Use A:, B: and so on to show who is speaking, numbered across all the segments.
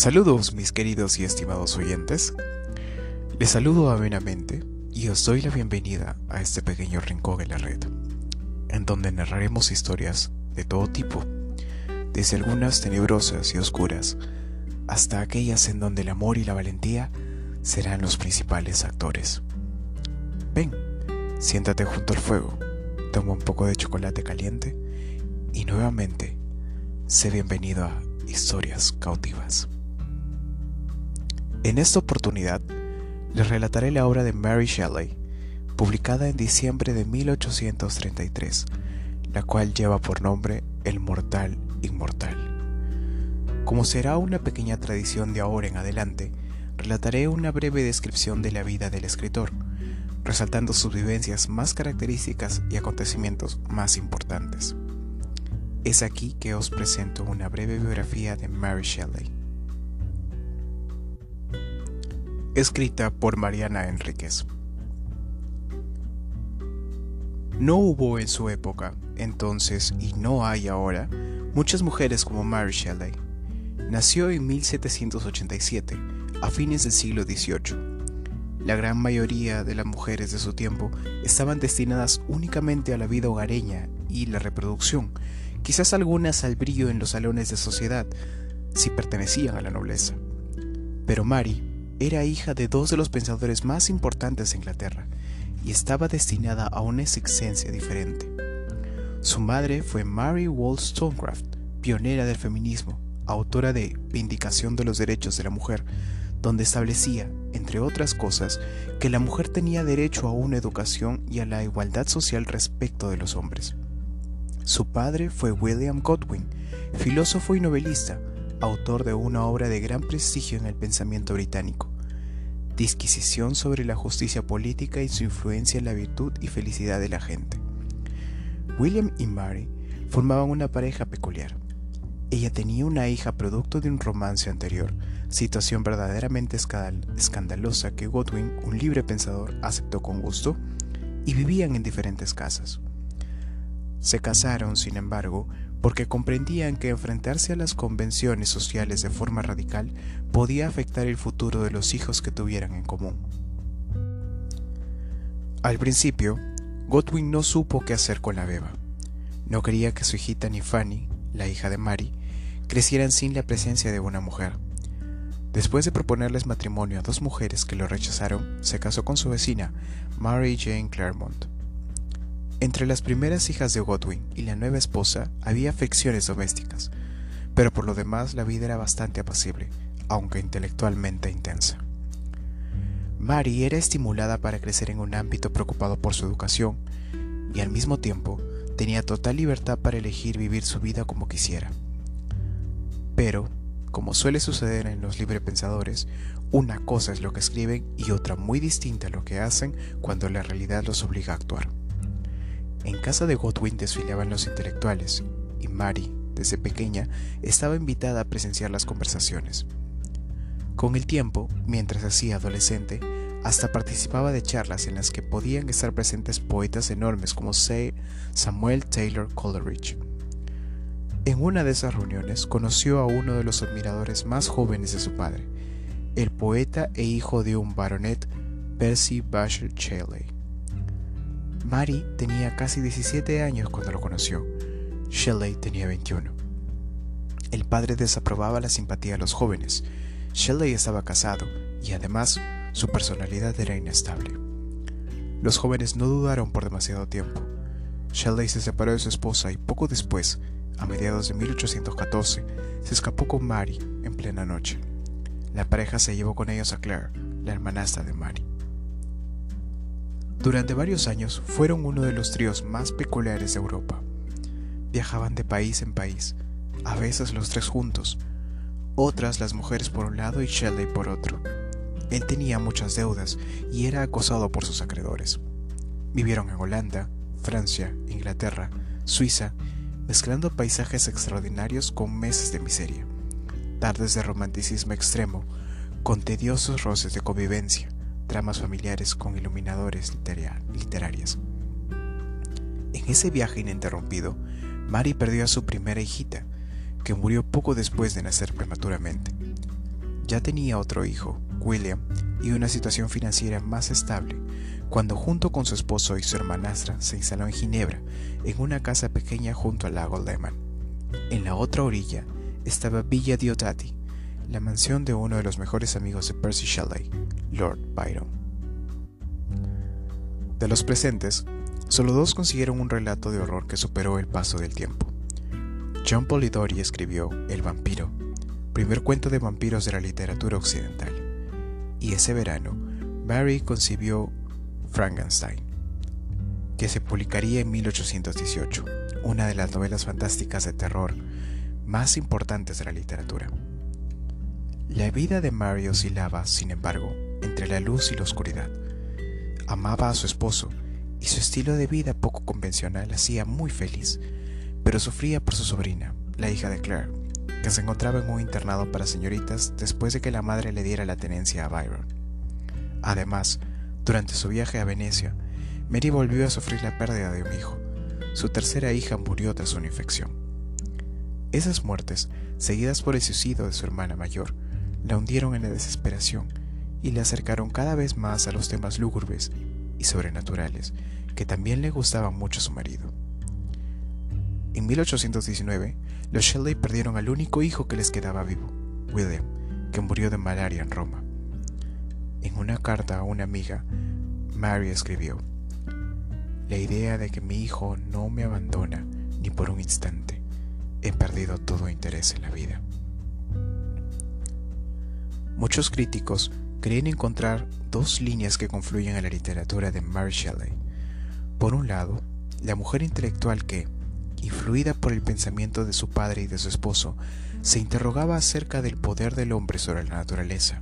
A: Saludos mis queridos y estimados oyentes. Les saludo amenamente y os doy la bienvenida a este pequeño rincón en la red, en donde narraremos historias de todo tipo, desde algunas tenebrosas y oscuras hasta aquellas en donde el amor y la valentía serán los principales actores. Ven, siéntate junto al fuego, toma un poco de chocolate caliente y nuevamente sé bienvenido a Historias Cautivas. En esta oportunidad les relataré la obra de Mary Shelley, publicada en diciembre de 1833, la cual lleva por nombre El Mortal Inmortal. Como será una pequeña tradición de ahora en adelante, relataré una breve descripción de la vida del escritor, resaltando sus vivencias más características y acontecimientos más importantes. Es aquí que os presento una breve biografía de Mary Shelley. Escrita por Mariana Enríquez. No hubo en su época, entonces, y no hay ahora, muchas mujeres como Mary Shelley. Nació en 1787, a fines del siglo XVIII. La gran mayoría de las mujeres de su tiempo estaban destinadas únicamente a la vida hogareña y la reproducción, quizás algunas al brillo en los salones de sociedad, si pertenecían a la nobleza. Pero Mary era hija de dos de los pensadores más importantes de Inglaterra y estaba destinada a una existencia diferente. Su madre fue Mary Wollstonecraft, pionera del feminismo, autora de Vindicación de los Derechos de la Mujer, donde establecía, entre otras cosas, que la mujer tenía derecho a una educación y a la igualdad social respecto de los hombres. Su padre fue William Godwin, filósofo y novelista, autor de una obra de gran prestigio en el pensamiento británico, Disquisición sobre la justicia política y su influencia en la virtud y felicidad de la gente. William y Mary formaban una pareja peculiar. Ella tenía una hija producto de un romance anterior, situación verdaderamente escandalosa que Godwin, un libre pensador, aceptó con gusto, y vivían en diferentes casas. Se casaron, sin embargo, porque comprendían que enfrentarse a las convenciones sociales de forma radical podía afectar el futuro de los hijos que tuvieran en común. Al principio, Godwin no supo qué hacer con la beba. No quería que su hijita ni Fanny, la hija de Mary, crecieran sin la presencia de una mujer. Después de proponerles matrimonio a dos mujeres que lo rechazaron, se casó con su vecina, Mary Jane Claremont. Entre las primeras hijas de Godwin y la nueva esposa había afecciones domésticas, pero por lo demás la vida era bastante apacible, aunque intelectualmente intensa. Mary era estimulada para crecer en un ámbito preocupado por su educación y al mismo tiempo tenía total libertad para elegir vivir su vida como quisiera. Pero, como suele suceder en los librepensadores, una cosa es lo que escriben y otra muy distinta lo que hacen cuando la realidad los obliga a actuar. En casa de Godwin desfilaban los intelectuales, y Mary, desde pequeña, estaba invitada a presenciar las conversaciones. Con el tiempo, mientras hacía adolescente, hasta participaba de charlas en las que podían estar presentes poetas enormes como Samuel Taylor Coleridge. En una de esas reuniones conoció a uno de los admiradores más jóvenes de su padre, el poeta e hijo de un baronet, Percy Busher Shelley. Mary tenía casi 17 años cuando lo conoció. Shelley tenía 21. El padre desaprobaba la simpatía a los jóvenes. Shelley estaba casado y además su personalidad era inestable. Los jóvenes no dudaron por demasiado tiempo. Shelley se separó de su esposa y poco después, a mediados de 1814, se escapó con Mary en plena noche. La pareja se llevó con ellos a Claire, la hermanastra de Mary. Durante varios años fueron uno de los tríos más peculiares de Europa. Viajaban de país en país, a veces los tres juntos, otras las mujeres por un lado y Shelley por otro. Él tenía muchas deudas y era acosado por sus acreedores. Vivieron en Holanda, Francia, Inglaterra, Suiza, mezclando paisajes extraordinarios con meses de miseria, tardes de romanticismo extremo, con tediosos roces de convivencia, tramas familiares con iluminadores literarias. En ese viaje ininterrumpido, Mary perdió a su primera hijita, que murió poco después de nacer prematuramente. ya tenía otro hijo, William, y una situación financiera más estable, cuando junto con su esposo y su hermanastra se instaló en Ginebra, en una casa pequeña junto al lago Lehman. En la otra orilla estaba Villa Diodati, la mansión de uno de los mejores amigos de Percy Shelley, Lord Byron. De los presentes, solo dos consiguieron un relato de horror que superó el paso del tiempo. John Polidori escribió El vampiro, primer cuento de vampiros de la literatura occidental, y ese verano, Barry concibió Frankenstein, que se publicaría en 1818, una de las novelas fantásticas de terror más importantes de la literatura. La vida de Mary oscilaba, sin embargo, entre la luz y la oscuridad. Amaba a su esposo y su estilo de vida poco convencional hacía muy feliz, pero sufría por su sobrina, la hija de Claire, que se encontraba en un internado para señoritas después de que la madre le diera la tenencia a Byron. Además, durante su viaje a Venecia, Mary volvió a sufrir la pérdida de un hijo. Su tercera hija murió tras una infección. Esas muertes, seguidas por el suicidio de su hermana mayor, la hundieron en la desesperación y le acercaron cada vez más a los temas lúgubres y sobrenaturales que también le gustaban mucho a su marido. En 1819, los Shelley perdieron al único hijo que les quedaba vivo, William, que murió de malaria en Roma. En una carta a una amiga, Mary escribió, La idea de que mi hijo no me abandona ni por un instante, he perdido todo interés en la vida. Muchos críticos creen encontrar dos líneas que confluyen en la literatura de Mary Shelley. Por un lado, la mujer intelectual que, influida por el pensamiento de su padre y de su esposo, se interrogaba acerca del poder del hombre sobre la naturaleza,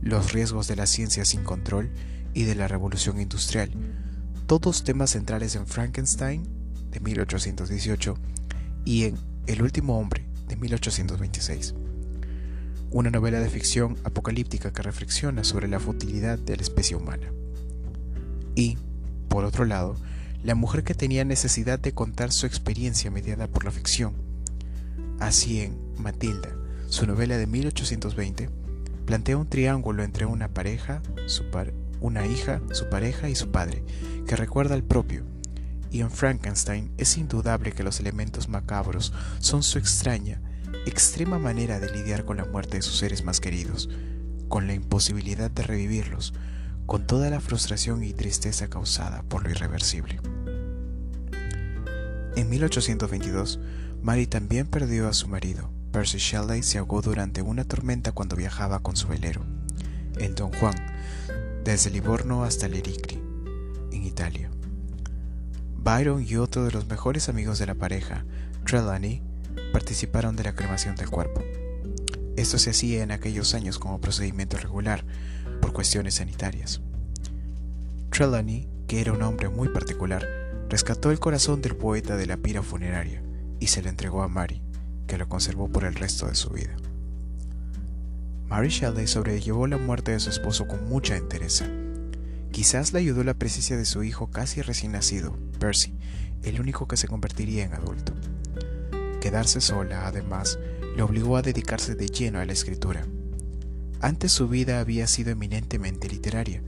A: los riesgos de la ciencia sin control y de la revolución industrial, todos temas centrales en Frankenstein de 1818 y en El último hombre de 1826 una novela de ficción apocalíptica que reflexiona sobre la futilidad de la especie humana. Y, por otro lado, la mujer que tenía necesidad de contar su experiencia mediada por la ficción. Así en Matilda, su novela de 1820, plantea un triángulo entre una pareja, su una hija, su pareja y su padre, que recuerda al propio. Y en Frankenstein es indudable que los elementos macabros son su extraña extrema manera de lidiar con la muerte de sus seres más queridos, con la imposibilidad de revivirlos, con toda la frustración y tristeza causada por lo irreversible. En 1822, Mary también perdió a su marido. Percy Shelley se ahogó durante una tormenta cuando viajaba con su velero, el Don Juan, desde Livorno hasta Lericri, en Italia. Byron y otro de los mejores amigos de la pareja, Trelawney, participaron de la cremación del cuerpo. Esto se hacía en aquellos años como procedimiento regular por cuestiones sanitarias. Trelawney, que era un hombre muy particular, rescató el corazón del poeta de la pira funeraria y se lo entregó a Mary, que lo conservó por el resto de su vida. Mary Shelley sobrellevó la muerte de su esposo con mucha entereza. Quizás le ayudó la presencia de su hijo casi recién nacido, Percy, el único que se convertiría en adulto. Quedarse sola, además, le obligó a dedicarse de lleno a la escritura. Antes su vida había sido eminentemente literaria,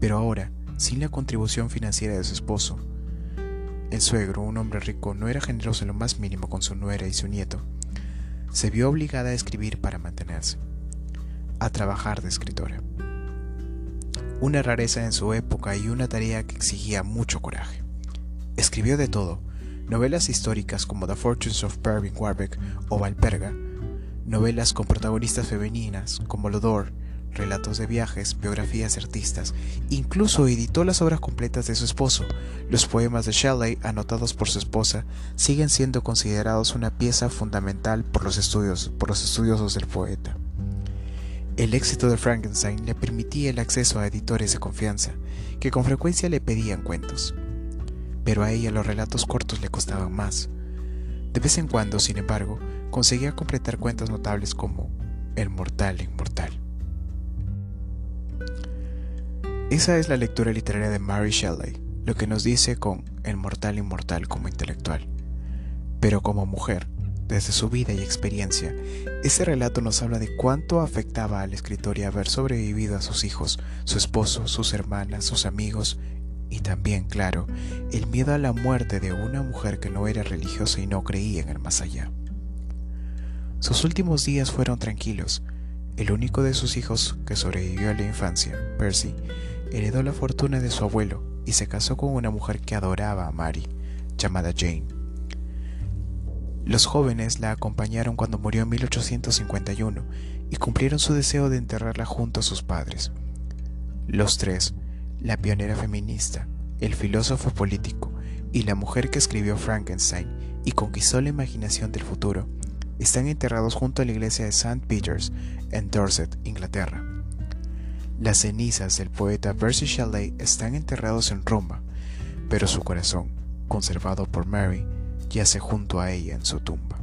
A: pero ahora, sin la contribución financiera de su esposo, el suegro, un hombre rico, no era generoso en lo más mínimo con su nuera y su nieto, se vio obligada a escribir para mantenerse, a trabajar de escritora. Una rareza en su época y una tarea que exigía mucho coraje. Escribió de todo, novelas históricas como The Fortunes of Pervin Warbeck o Valperga, novelas con protagonistas femeninas como Lodor, relatos de viajes, biografías de artistas, incluso editó las obras completas de su esposo. Los poemas de Shelley, anotados por su esposa, siguen siendo considerados una pieza fundamental por los, estudios, por los estudiosos del poeta. El éxito de Frankenstein le permitía el acceso a editores de confianza, que con frecuencia le pedían cuentos pero a ella los relatos cortos le costaban más. De vez en cuando, sin embargo, conseguía completar cuentos notables como El Mortal Inmortal. Esa es la lectura literaria de Mary Shelley, lo que nos dice con El Mortal Inmortal como intelectual. Pero como mujer, desde su vida y experiencia, ese relato nos habla de cuánto afectaba al escritor y haber sobrevivido a sus hijos, su esposo, sus hermanas, sus amigos y también, claro, el miedo a la muerte de una mujer que no era religiosa y no creía en el más allá. Sus últimos días fueron tranquilos. El único de sus hijos que sobrevivió a la infancia, Percy, heredó la fortuna de su abuelo y se casó con una mujer que adoraba a Mary, llamada Jane. Los jóvenes la acompañaron cuando murió en 1851 y cumplieron su deseo de enterrarla junto a sus padres. Los tres, la pionera feminista, el filósofo político y la mujer que escribió Frankenstein y conquistó la imaginación del futuro, están enterrados junto a la iglesia de St. Peter's en Dorset, Inglaterra. Las cenizas del poeta Percy Shelley están enterrados en Roma, pero su corazón, conservado por Mary, yace junto a ella en su tumba.